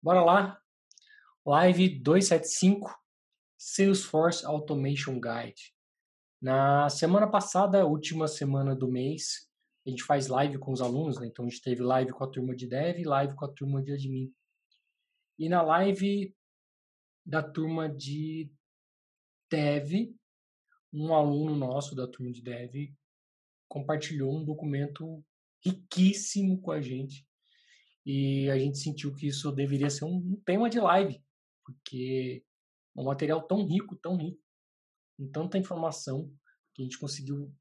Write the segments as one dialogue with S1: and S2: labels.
S1: Bora lá. Live 275 Salesforce Automation Guide. Na semana passada, última semana do mês, a gente faz live com os alunos, né? Então a gente teve live com a turma de dev e live com a turma de admin. E na live da turma de dev, um aluno nosso da turma de dev compartilhou um documento riquíssimo com a gente. E a gente sentiu que isso deveria ser um, tema de live, porque é um material tão rico, tão rico, com tanta informação, que a gente conseguiu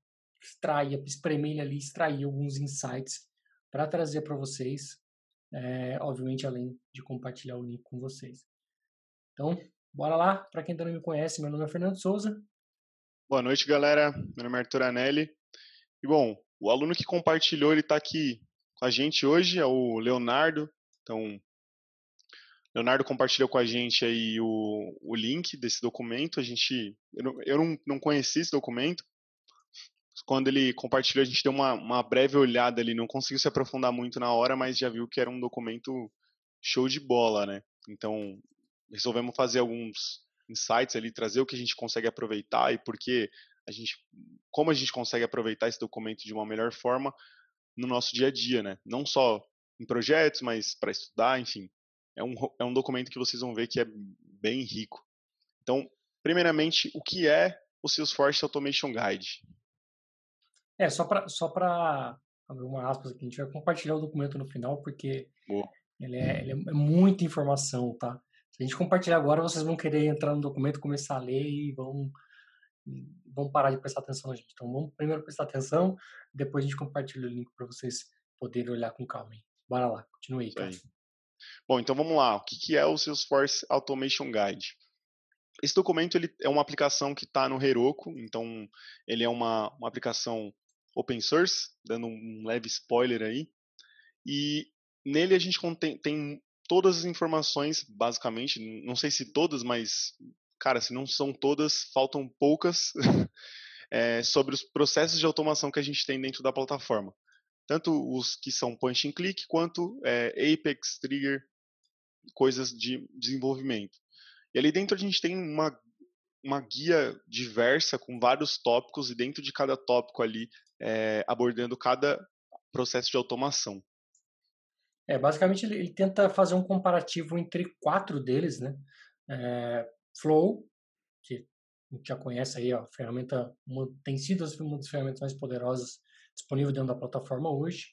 S1: extrair, espremer ali, extrair alguns insights para trazer para vocês, é, obviamente além de compartilhar o link com vocês. Então, bora lá, para quem ainda não me conhece, meu nome é Fernando Souza.
S2: Boa noite, galera. Meu nome é Arthur Anelli. E bom, o aluno que compartilhou, ele está aqui com a gente hoje, é o Leonardo. Então, Leonardo compartilhou com a gente aí o, o link desse documento. A gente, eu, não, eu não, não conheci esse documento. Quando ele compartilhou, a gente deu uma, uma breve olhada ali, não conseguiu se aprofundar muito na hora, mas já viu que era um documento show de bola, né? Então, resolvemos fazer alguns insights ali, trazer o que a gente consegue aproveitar e porque a gente, como a gente consegue aproveitar esse documento de uma melhor forma no nosso dia a dia, né? Não só em projetos, mas para estudar, enfim. É um, é um documento que vocês vão ver que é bem rico. Então, primeiramente, o que é o Salesforce Automation Guide?
S1: É, só para só abrir uma aspas aqui, a gente vai compartilhar o documento no final, porque ele é, ele é muita informação, tá? Se a gente compartilhar agora, vocês vão querer entrar no documento, começar a ler e vão vão parar de prestar atenção na gente. Então, vamos primeiro prestar atenção, depois a gente compartilha o link para vocês poderem olhar com calma. Hein? Bora lá, continue aí, cara.
S2: Bom, então vamos lá. O que é o Salesforce Automation Guide? Esse documento ele é uma aplicação que está no Heroku, então ele é uma, uma aplicação open source, dando um leve spoiler aí. E nele a gente contém, tem todas as informações, basicamente, não sei se todas, mas cara, se não são todas, faltam poucas é, sobre os processos de automação que a gente tem dentro da plataforma. Tanto os que são point and click, quanto é, Apex, Trigger, coisas de desenvolvimento. E ali dentro a gente tem uma, uma guia diversa com vários tópicos, e dentro de cada tópico ali, é, abordando cada processo de automação.
S1: É, basicamente ele, ele, tenta fazer um comparativo entre quatro deles, né? É, Flow, que já conhece aí, a ferramenta tem sido uma das ferramentas mais poderosas disponível dentro da plataforma hoje.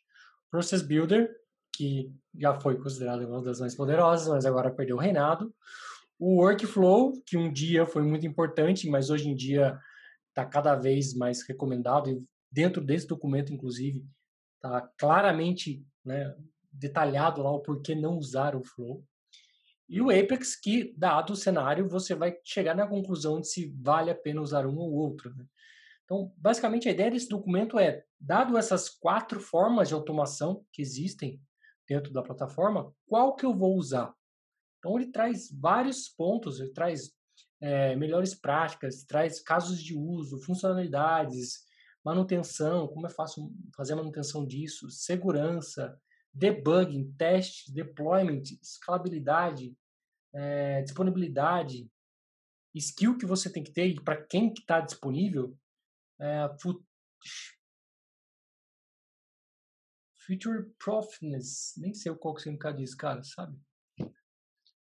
S1: Process Builder, que já foi considerado uma das mais poderosas, mas agora perdeu o reinado. O Workflow, que um dia foi muito importante, mas hoje em dia está cada vez mais recomendado e dentro desse documento, inclusive, está claramente né, detalhado lá o porquê não usar o Flow. E o Apex, que, dado o cenário, você vai chegar na conclusão de se vale a pena usar um ou outro. Né? Então, basicamente, a ideia desse documento é, dado essas quatro formas de automação que existem dentro da plataforma, qual que eu vou usar? Então, ele traz vários pontos, ele traz é, melhores práticas, traz casos de uso, funcionalidades, manutenção, como é fácil fazer a manutenção disso, segurança, debugging, testes, deployment, escalabilidade, é, disponibilidade, skill que você tem que ter e para quem que está disponível, é, future proofness, nem sei qual que você significado disso, cara, sabe?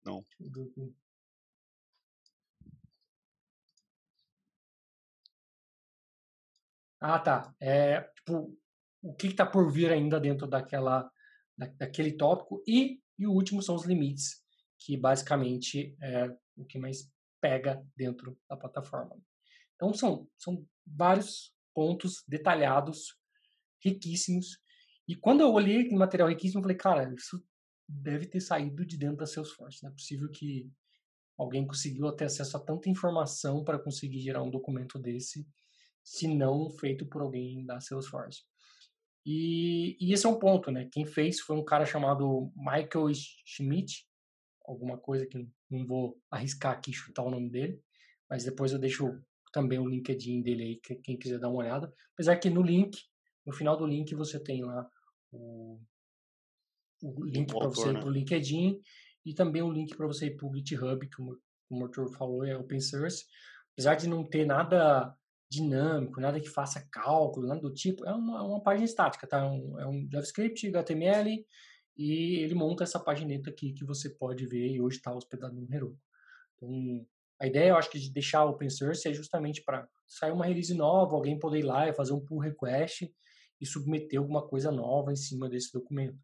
S2: Não.
S1: Ah, tá. É, tipo, o que está por vir ainda dentro daquela daquele tópico e, e o último são os limites, que basicamente é o que mais pega dentro da plataforma. Então são, são vários pontos detalhados, riquíssimos. E quando eu olhei aquele material riquíssimo, eu falei, cara, isso deve ter saído de dentro da Salesforce. Não é possível que alguém conseguiu ter acesso a tanta informação para conseguir gerar um documento desse, se não feito por alguém da Salesforce. E, e, esse é um ponto, né? Quem fez foi um cara chamado Michael Schmidt, alguma coisa que não vou arriscar aqui chutar o nome dele, mas depois eu deixo também o LinkedIn dele aí, quem quiser dar uma olhada. Apesar que no link, no final do link você tem lá o, o link para você ir né? para o LinkedIn e também o link para você ir para o GitHub, que o Arthur falou, é open source. Apesar de não ter nada dinâmico, nada que faça cálculo, nada do tipo, é uma, uma página estática, tá? É um, é um JavaScript, HTML, e ele monta essa pagineta aqui que você pode ver e hoje está hospedado no Heroku. Então, a ideia, eu acho que de deixar open source é justamente para sair uma release nova, alguém poder ir lá e fazer um pull request e submeter alguma coisa nova em cima desse documento.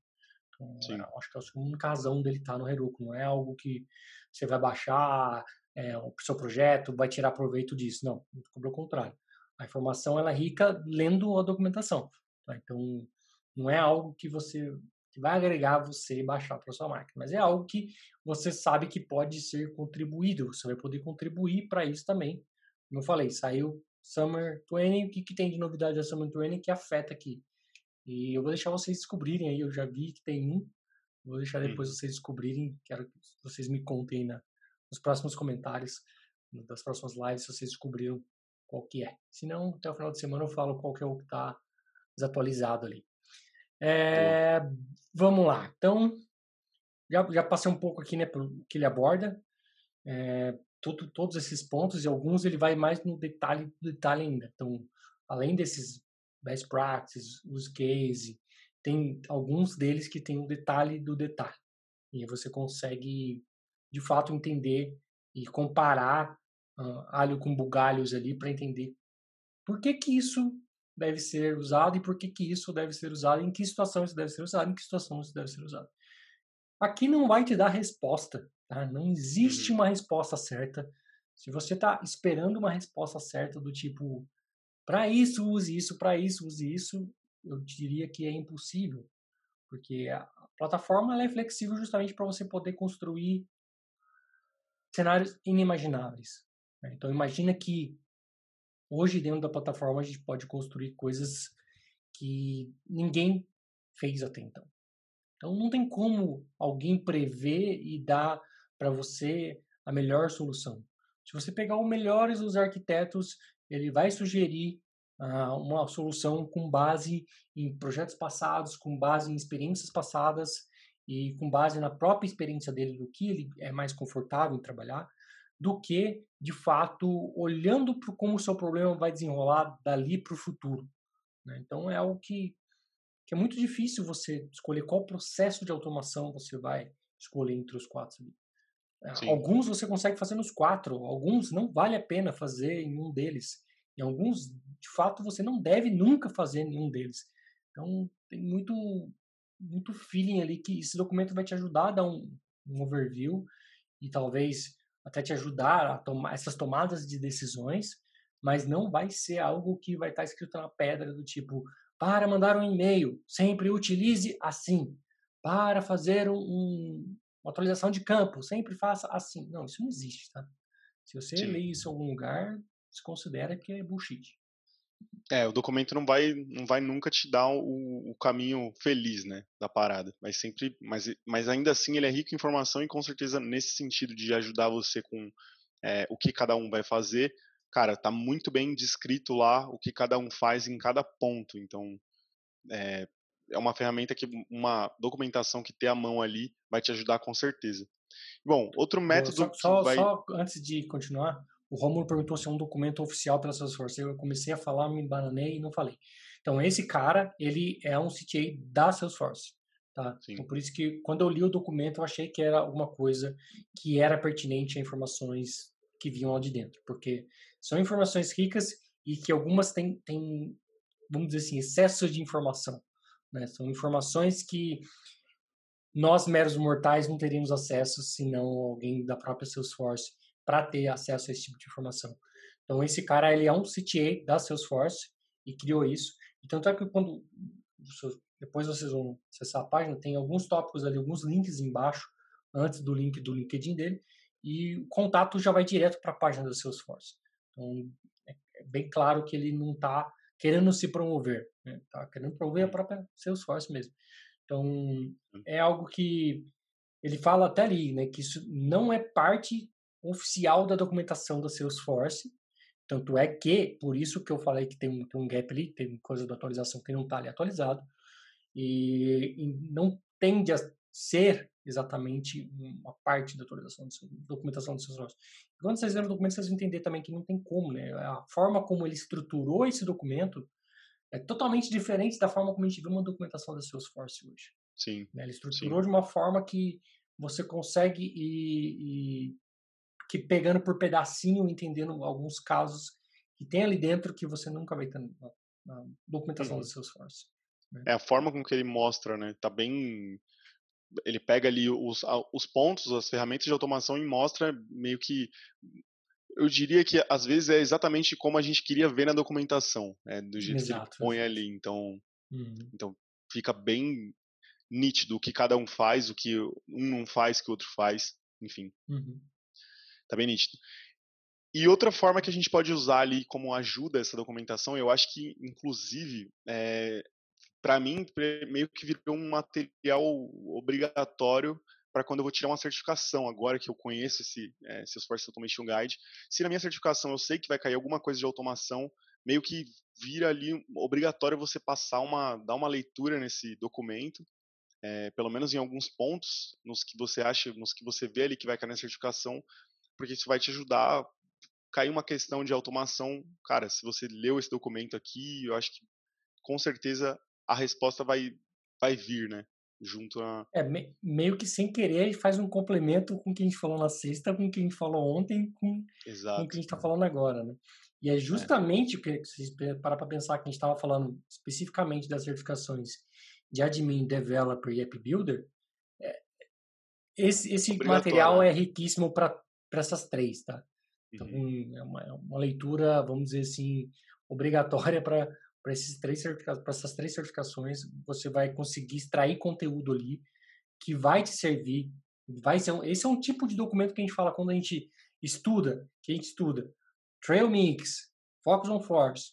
S1: Então, acho que é a única razão dele estar tá no Heroku, não é algo que você vai baixar é, o seu projeto, vai tirar proveito disso. Não, pelo contrário. A informação ela é rica lendo a documentação. Tá? Então, não é algo que você que vai agregar você e baixar para sua máquina, mas é algo que você sabe que pode ser contribuído. Você vai poder contribuir para isso também. Como eu falei, saiu Summer 20, o que, que tem de novidade da Summer 20 que afeta aqui? E eu vou deixar vocês descobrirem aí, eu já vi que tem um, vou deixar depois vocês descobrirem, quero que vocês me contem na, nos próximos comentários das próximas lives se vocês descobriram qual que é. Se não, até o final de semana eu falo qual que é o que está desatualizado ali. É, vamos lá. Então, já, já passei um pouco aqui né, pelo que ele aborda. É, tudo, todos esses pontos e alguns ele vai mais no detalhe detalhe ainda. Então, além desses best practices, os case, tem alguns deles que tem um detalhe do detalhe. E você consegue de fato entender e comparar uh, alho com bugalhos ali para entender por que que isso deve ser usado e por que que isso deve ser usado, em que situação isso deve ser usado, em que situação isso deve ser usado. Aqui não vai te dar resposta, tá? Não existe uhum. uma resposta certa. Se você está esperando uma resposta certa do tipo para isso use isso, para isso use isso, eu diria que é impossível, porque a plataforma é flexível justamente para você poder construir cenários inimagináveis. Né? Então imagina que hoje dentro da plataforma a gente pode construir coisas que ninguém fez até então. Então não tem como alguém prever e dar para você a melhor solução. Se você pegar o melhores dos arquitetos, ele vai sugerir uh, uma solução com base em projetos passados, com base em experiências passadas, e com base na própria experiência dele do que ele é mais confortável em trabalhar, do que, de fato, olhando para como o seu problema vai desenrolar dali para o futuro. Né? Então, é algo que, que é muito difícil você escolher qual processo de automação você vai escolher entre os quatro. É, Sim. Alguns você consegue fazer nos quatro, alguns não vale a pena fazer em um deles. E alguns, de fato, você não deve nunca fazer nenhum deles. Então, tem muito muito feeling ali que esse documento vai te ajudar a dar um, um overview e talvez até te ajudar a tomar essas tomadas de decisões, mas não vai ser algo que vai estar escrito na pedra do tipo para mandar um e-mail, sempre utilize assim. Para fazer um, um, uma atualização de campo, sempre faça assim. Não, isso não existe, tá? Se você Sim. lê isso em algum lugar, se considera que é bullshit.
S2: É, o documento não vai, não vai nunca te dar o, o caminho feliz, né, da parada. Mas sempre, mas, mas ainda assim ele é rico em informação e com certeza nesse sentido de ajudar você com é, o que cada um vai fazer, cara, tá muito bem descrito lá o que cada um faz em cada ponto. Então, é, é uma ferramenta que uma documentação que ter a mão ali vai te ajudar com certeza. Bom, outro método
S1: só, só, vai... só antes de continuar, o Romulo perguntou se é um documento oficial pela Salesforce. Eu comecei a falar, me bananei e não falei. Então, esse cara, ele é um CTA da Salesforce. Tá? Então, por isso que quando eu li o documento, eu achei que era alguma coisa que era pertinente a informações que vinham lá de dentro. Porque são informações ricas e que algumas têm, têm vamos dizer assim, excesso de informação. Né? São informações que nós, meros mortais, não teríamos acesso se não alguém da própria Salesforce para ter acesso a esse tipo de informação. Então, esse cara ele é um CTA da Salesforce e criou isso. E tanto é que quando depois vocês vão acessar a página, tem alguns tópicos ali, alguns links embaixo, antes do link do LinkedIn dele, e o contato já vai direto para a página da Salesforce. Então, é, é bem claro que ele não está querendo se promover, está né? Tá querendo promover a própria Salesforce mesmo. Então, hum. é algo que ele fala até ali, né, que isso não é parte oficial da documentação da Salesforce. Tanto é que, por isso que eu falei que tem um, tem um gap ali, tem coisa da atualização que não está ali atualizado. E, e, não tende a ser exatamente uma parte da atualização, seu, documentação do seu source. Quando vocês verem o documento, vocês vão entender também que não tem como, né? A forma como ele estruturou esse documento é totalmente diferente da forma como a gente vê uma documentação da Salesforce hoje.
S2: Sim.
S1: Né? Ele estruturou sim. de uma forma que você consegue ir, ir, que pegando por pedacinho, entendendo alguns casos que tem ali dentro que você nunca vai ter na, na documentação uhum. do Salesforce.
S2: Né? É a forma com que ele mostra, né? Tá bem ele pega ali os, os pontos, as ferramentas de automação e mostra meio que eu diria que às vezes é exatamente como a gente queria ver na documentação, né, do jeito Exato, que ele põe ali. Então, uhum. então fica bem nítido o que cada um faz, o que um não faz, que o outro faz, enfim. Uhum. Tá bem nítido. E outra forma que a gente pode usar ali como ajuda essa documentação, eu acho que, inclusive, é, para mim, meio que virou um material obrigatório para quando eu vou tirar uma certificação, agora que eu conheço esse é, Salesforce Automation Guide. Se na minha certificação eu sei que vai cair alguma coisa de automação, meio que vira ali obrigatório você passar uma, dar uma leitura nesse documento, é, pelo menos em alguns pontos, nos que você acha, nos que você vê ali que vai cair na certificação, porque isso vai te ajudar a cair uma questão de automação. Cara, se você leu esse documento aqui, eu acho que com certeza a resposta vai, vai vir, né? Junto a.
S1: É, me, meio que sem querer, gente faz um complemento com o que a gente falou na sexta, com o que a gente falou ontem, com, com o que a gente está falando agora, né? E é, é. justamente o é. que vocês parar para pensar que a gente estava falando especificamente das certificações de admin, developer e app builder. É, esse esse material é riquíssimo para essas três, tá? Então, uhum. é, uma, é uma leitura, vamos dizer assim, obrigatória para para esses três para essas três certificações, você vai conseguir extrair conteúdo ali que vai te servir. Vai ser um, esse é um tipo de documento que a gente fala quando a gente estuda, que a gente estuda Trail Mix, Focus on Force,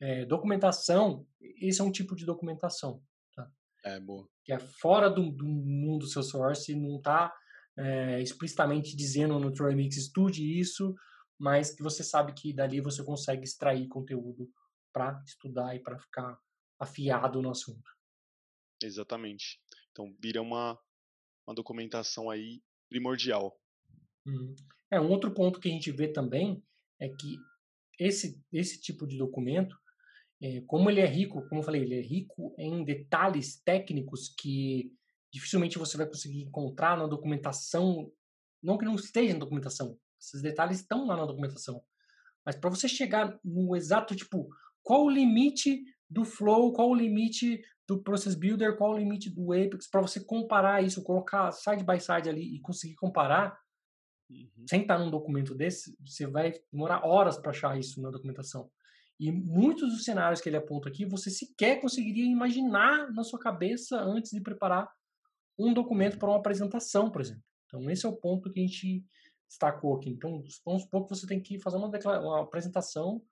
S1: é, documentação. Esse é um tipo de documentação. Tá?
S2: É boa.
S1: Que é fora do, do mundo seu source, não está é, explicitamente dizendo no Trail Mix estude isso, mas que você sabe que dali você consegue extrair conteúdo para estudar e para ficar afiado no assunto.
S2: Exatamente. Então vira uma, uma documentação aí primordial.
S1: Uhum. É um outro ponto que a gente vê também é que esse esse tipo de documento, é, como ele é rico, como eu falei, ele é rico em detalhes técnicos que dificilmente você vai conseguir encontrar na documentação, não que não esteja na documentação, esses detalhes estão lá na documentação, mas para você chegar no exato tipo qual o limite do Flow, qual o limite do Process Builder, qual o limite do Apex, para você comparar isso, colocar side by side ali e conseguir comparar, uhum. sem estar num documento desse, você vai demorar horas para achar isso na documentação. E muitos dos cenários que ele aponta aqui, você sequer conseguiria imaginar na sua cabeça antes de preparar um documento para uma apresentação, por exemplo. Então, esse é o ponto que a gente destacou aqui. Então, vamos supor que você tem que fazer uma, uma apresentação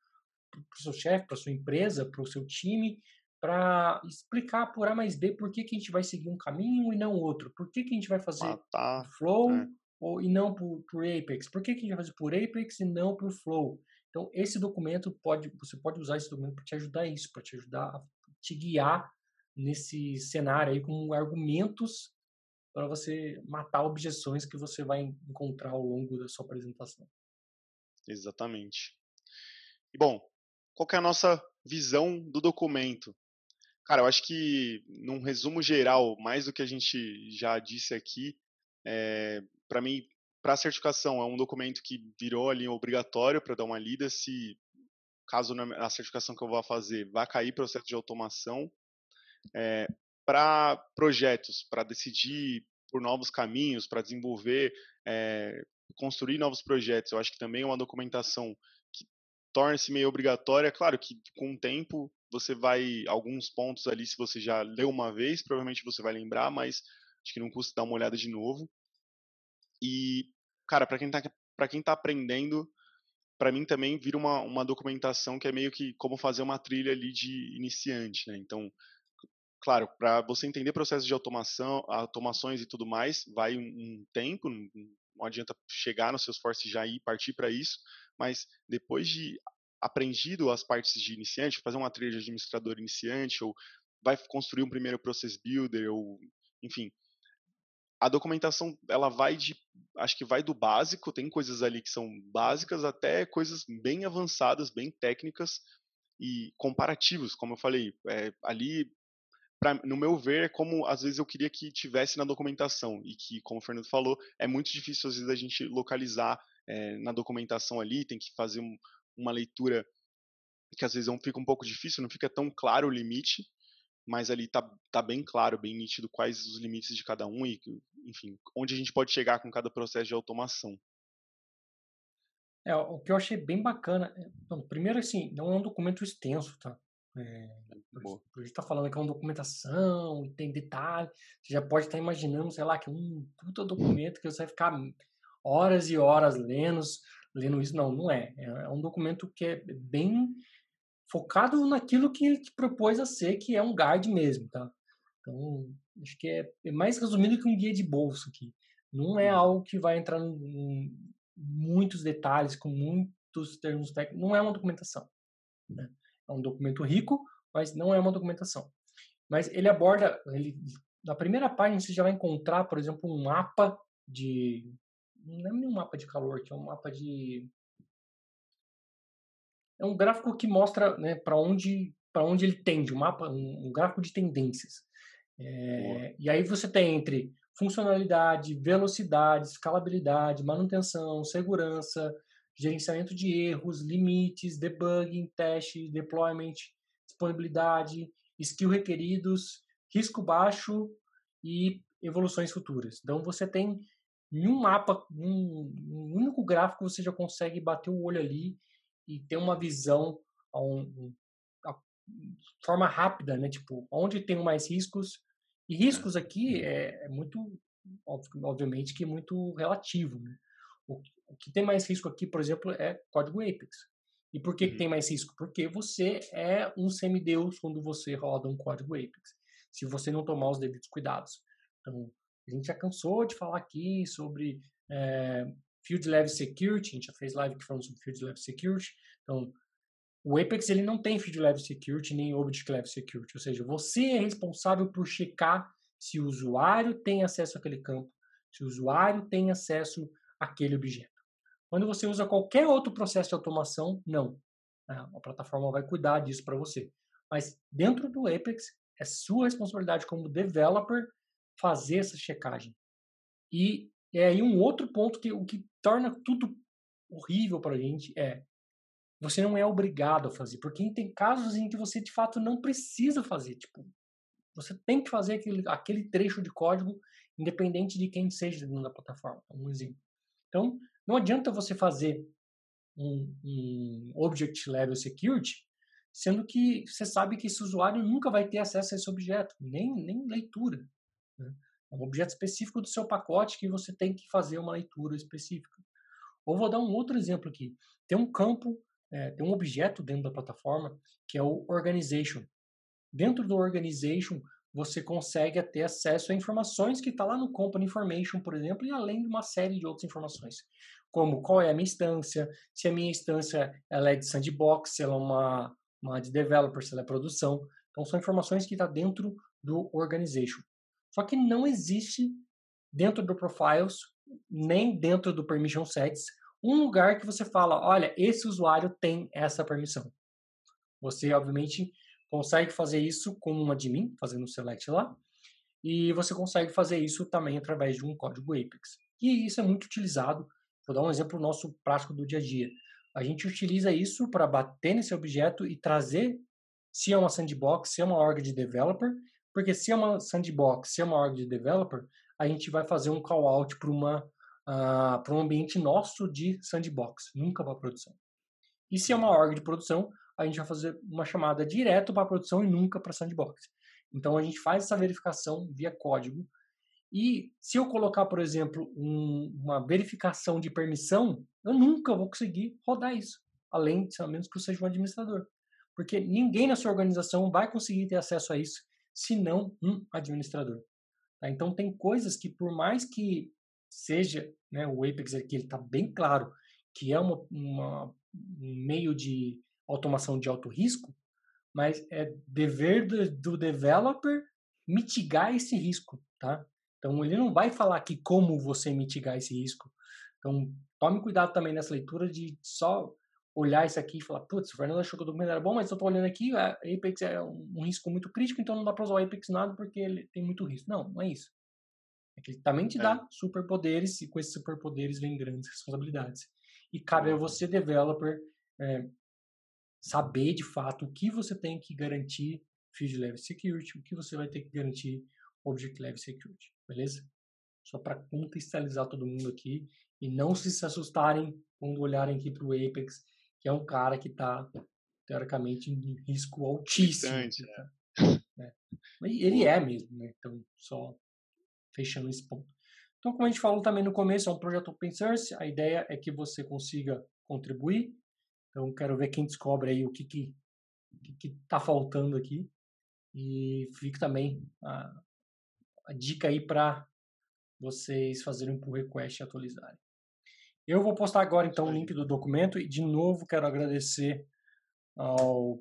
S1: para o seu chefe, para sua empresa, para o seu time, para explicar por A mais B por que, que a gente vai seguir um caminho e não outro. Por que, que a gente vai fazer ah, tá. Flow é. ou, e não por, por Apex? Por que, que a gente vai fazer por Apex e não por Flow? Então, esse documento pode, você pode usar esse documento para te ajudar isso, para te ajudar a te guiar nesse cenário aí com argumentos para você matar objeções que você vai encontrar ao longo da sua apresentação.
S2: Exatamente. E bom, qual é a nossa visão do documento? Cara, eu acho que, num resumo geral, mais do que a gente já disse aqui, é, para mim, para a certificação, é um documento que virou ali obrigatório para dar uma lida se, caso a certificação que eu vou fazer vá cair processo de automação. É, para projetos, para decidir por novos caminhos, para desenvolver, é, construir novos projetos, eu acho que também é uma documentação torna-se meio obrigatória. Claro que com o tempo você vai alguns pontos ali, se você já leu uma vez, provavelmente você vai lembrar, mas acho que não custa dar uma olhada de novo. E cara, para quem está tá aprendendo, para mim também vira uma, uma documentação que é meio que como fazer uma trilha ali de iniciante, né? Então, claro, para você entender processos de automação, automações e tudo mais, vai um, um tempo, não adianta chegar no Salesforce já ir partir para isso, mas depois de aprendido as partes de iniciante, fazer uma trilha de administrador iniciante, ou vai construir um primeiro process builder, ou enfim, a documentação ela vai de acho que vai do básico, tem coisas ali que são básicas até coisas bem avançadas, bem técnicas e comparativos, como eu falei, é, ali pra, no meu ver é como às vezes eu queria que tivesse na documentação e que, como o Fernando falou, é muito difícil às vezes a gente localizar é, na documentação ali, tem que fazer um, uma leitura que às vezes é fica um pouco difícil, não fica tão claro o limite, mas ali tá, tá bem claro, bem nítido quais os limites de cada um e, enfim, onde a gente pode chegar com cada processo de automação.
S1: É, o que eu achei bem bacana, é, primeiro assim, não é um documento extenso, tá? É, por, por a gente tá falando que é uma documentação, tem detalhe, você já pode estar tá imaginando, sei lá, que é um puta documento que você vai ficar horas e horas lendo, lendo isso. Não, não é. É, é um documento que é bem focado naquilo que ele propôs a ser, que é um guide mesmo, tá? Então, acho que é, é mais resumido que um guia de bolso aqui. Não é uhum. algo que vai entrar em muitos detalhes, com muitos termos técnicos. Não é uma documentação. Né? É um documento rico, mas não é uma documentação. Mas ele aborda, ele, na primeira página você já vai encontrar, por exemplo, um mapa de, não é nem um mapa de calor, que é um mapa de é um gráfico que mostra né, para onde onde ele tende, um mapa, um, um gráfico de tendências. É, e aí você tem entre funcionalidade, velocidade, escalabilidade, manutenção, segurança, gerenciamento de erros, limites, debugging, teste, deployment, disponibilidade, skill requeridos, risco baixo e evoluções futuras. Então você tem em um mapa, um, um único gráfico você já consegue bater o olho ali e ter uma visão a, um, a forma rápida, né? Tipo, onde tem mais riscos. E riscos aqui é, é muito, obviamente, que é muito relativo, né? O, o, que tem mais risco aqui, por exemplo, é código Apex. E por que, que uhum. tem mais risco? Porque você é um semideus quando você roda um código Apex, se você não tomar os devidos cuidados. Então, a gente já cansou de falar aqui sobre é, Field Level Security, a gente já fez live que falando sobre Field Level Security. Então, o Apex ele não tem Field Level Security nem Object Level Security, ou seja, você é responsável por checar se o usuário tem acesso àquele campo, se o usuário tem acesso àquele objeto. Quando você usa qualquer outro processo de automação, não. A plataforma vai cuidar disso para você. Mas dentro do Apex, é sua responsabilidade como developer fazer essa checagem. E é aí um outro ponto que o que torna tudo horrível para a gente é você não é obrigado a fazer, porque tem casos em que você de fato não precisa fazer, tipo, você tem que fazer aquele, aquele trecho de código independente de quem seja dentro da plataforma, um exemplo. Então, não adianta você fazer um, um Object Level Security, sendo que você sabe que esse usuário nunca vai ter acesso a esse objeto, nem, nem leitura. Né? É um objeto específico do seu pacote que você tem que fazer uma leitura específica. Ou vou dar um outro exemplo aqui. Tem um campo, é, tem um objeto dentro da plataforma que é o Organization. Dentro do Organization, você consegue ter acesso a informações que está lá no Company Information, por exemplo, e além de uma série de outras informações, como qual é a minha instância, se a minha instância ela é de sandbox, se ela é uma, uma de developer, se ela é produção. Então, são informações que estão tá dentro do Organization. Só que não existe dentro do Profiles, nem dentro do Permission Sets, um lugar que você fala, olha, esse usuário tem essa permissão. Você, obviamente, consegue fazer isso com um admin, fazendo o select lá, e você consegue fazer isso também através de um código Apex. E isso é muito utilizado. Vou dar um exemplo nosso prático do dia a dia. A gente utiliza isso para bater nesse objeto e trazer, se é uma sandbox, se é uma org de developer, porque se é uma sandbox, se é uma org de developer, a gente vai fazer um call out para uma uh, para um ambiente nosso de sandbox, nunca para produção. E se é uma org de produção, a gente vai fazer uma chamada direto para a produção e nunca para sandbox. Então a gente faz essa verificação via código. E se eu colocar, por exemplo, um, uma verificação de permissão, eu nunca vou conseguir rodar isso, além a menos que eu seja um administrador. Porque ninguém na sua organização vai conseguir ter acesso a isso se não um administrador. Tá? Então tem coisas que por mais que seja né, o Apex aqui está bem claro que é uma, uma, um meio de automação de alto risco, mas é dever do, do developer mitigar esse risco, tá? Então, ele não vai falar aqui como você mitigar esse risco. Então, tome cuidado também nessa leitura de só olhar isso aqui e falar, putz, o Fernando achou que o documento era bom, mas eu estou olhando aqui, a Apex é um, risco muito crítico, então não dá para usar o Apex nada porque ele tem muito risco. Não, não é isso. É que ele também te dá é. superpoderes e com esses superpoderes vem grandes responsabilidades. E cabe a você, developer, é, saber de fato o que você tem que garantir Field Level Security, o que você vai ter que garantir Object Level Security, beleza? Só para contextualizar todo mundo aqui e não se assustarem quando olharem aqui para o Apex, que é um cara que está teoricamente em risco altíssimo. Bastante, é. Ele é mesmo, né? Então, só fechando esse ponto. Então, como a gente falou também no começo, é um projeto open source. A ideia é que você consiga contribuir. Então, quero ver quem descobre aí o que que que está faltando aqui. E fica também a, a dica aí para vocês fazerem um pull request e atualizarem. Eu vou postar agora então o link do documento e de novo quero agradecer ao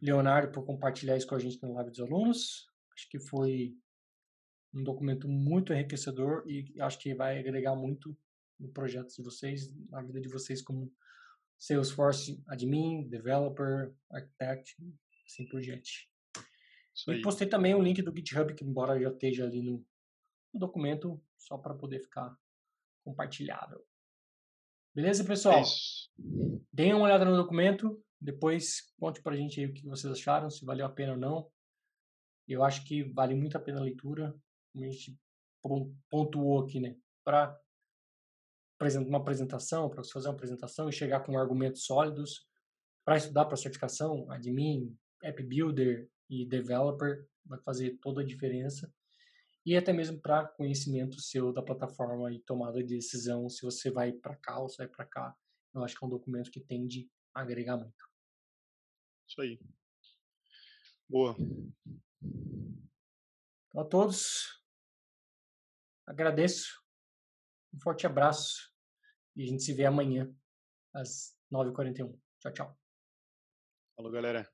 S1: Leonardo por compartilhar isso com a gente no Live dos Alunos. Acho que foi um documento muito enriquecedor e acho que vai agregar muito no projeto de vocês, na vida de vocês como Salesforce admin, developer, architect, assim por diante. E postei também o link do GitHub, que embora já esteja ali no, no documento, só para poder ficar compartilhado. Beleza, pessoal? É Deem uma olhada no documento, depois conte pra gente aí o que vocês acharam, se valeu a pena ou não. Eu acho que vale muito a pena a leitura como a gente pontuou aqui, né? Para uma apresentação, para você fazer uma apresentação e chegar com argumentos sólidos, para estudar para certificação, admin, app builder e developer, vai fazer toda a diferença. E até mesmo para conhecimento seu da plataforma e tomada de decisão, se você vai para cá ou se vai para cá. Eu acho que é um documento que tende a agregar muito.
S2: Isso aí. Boa.
S1: Então, a todos, Agradeço. Um forte abraço. E a gente se vê amanhã, às 9h41. Tchau, tchau.
S2: Falou, galera.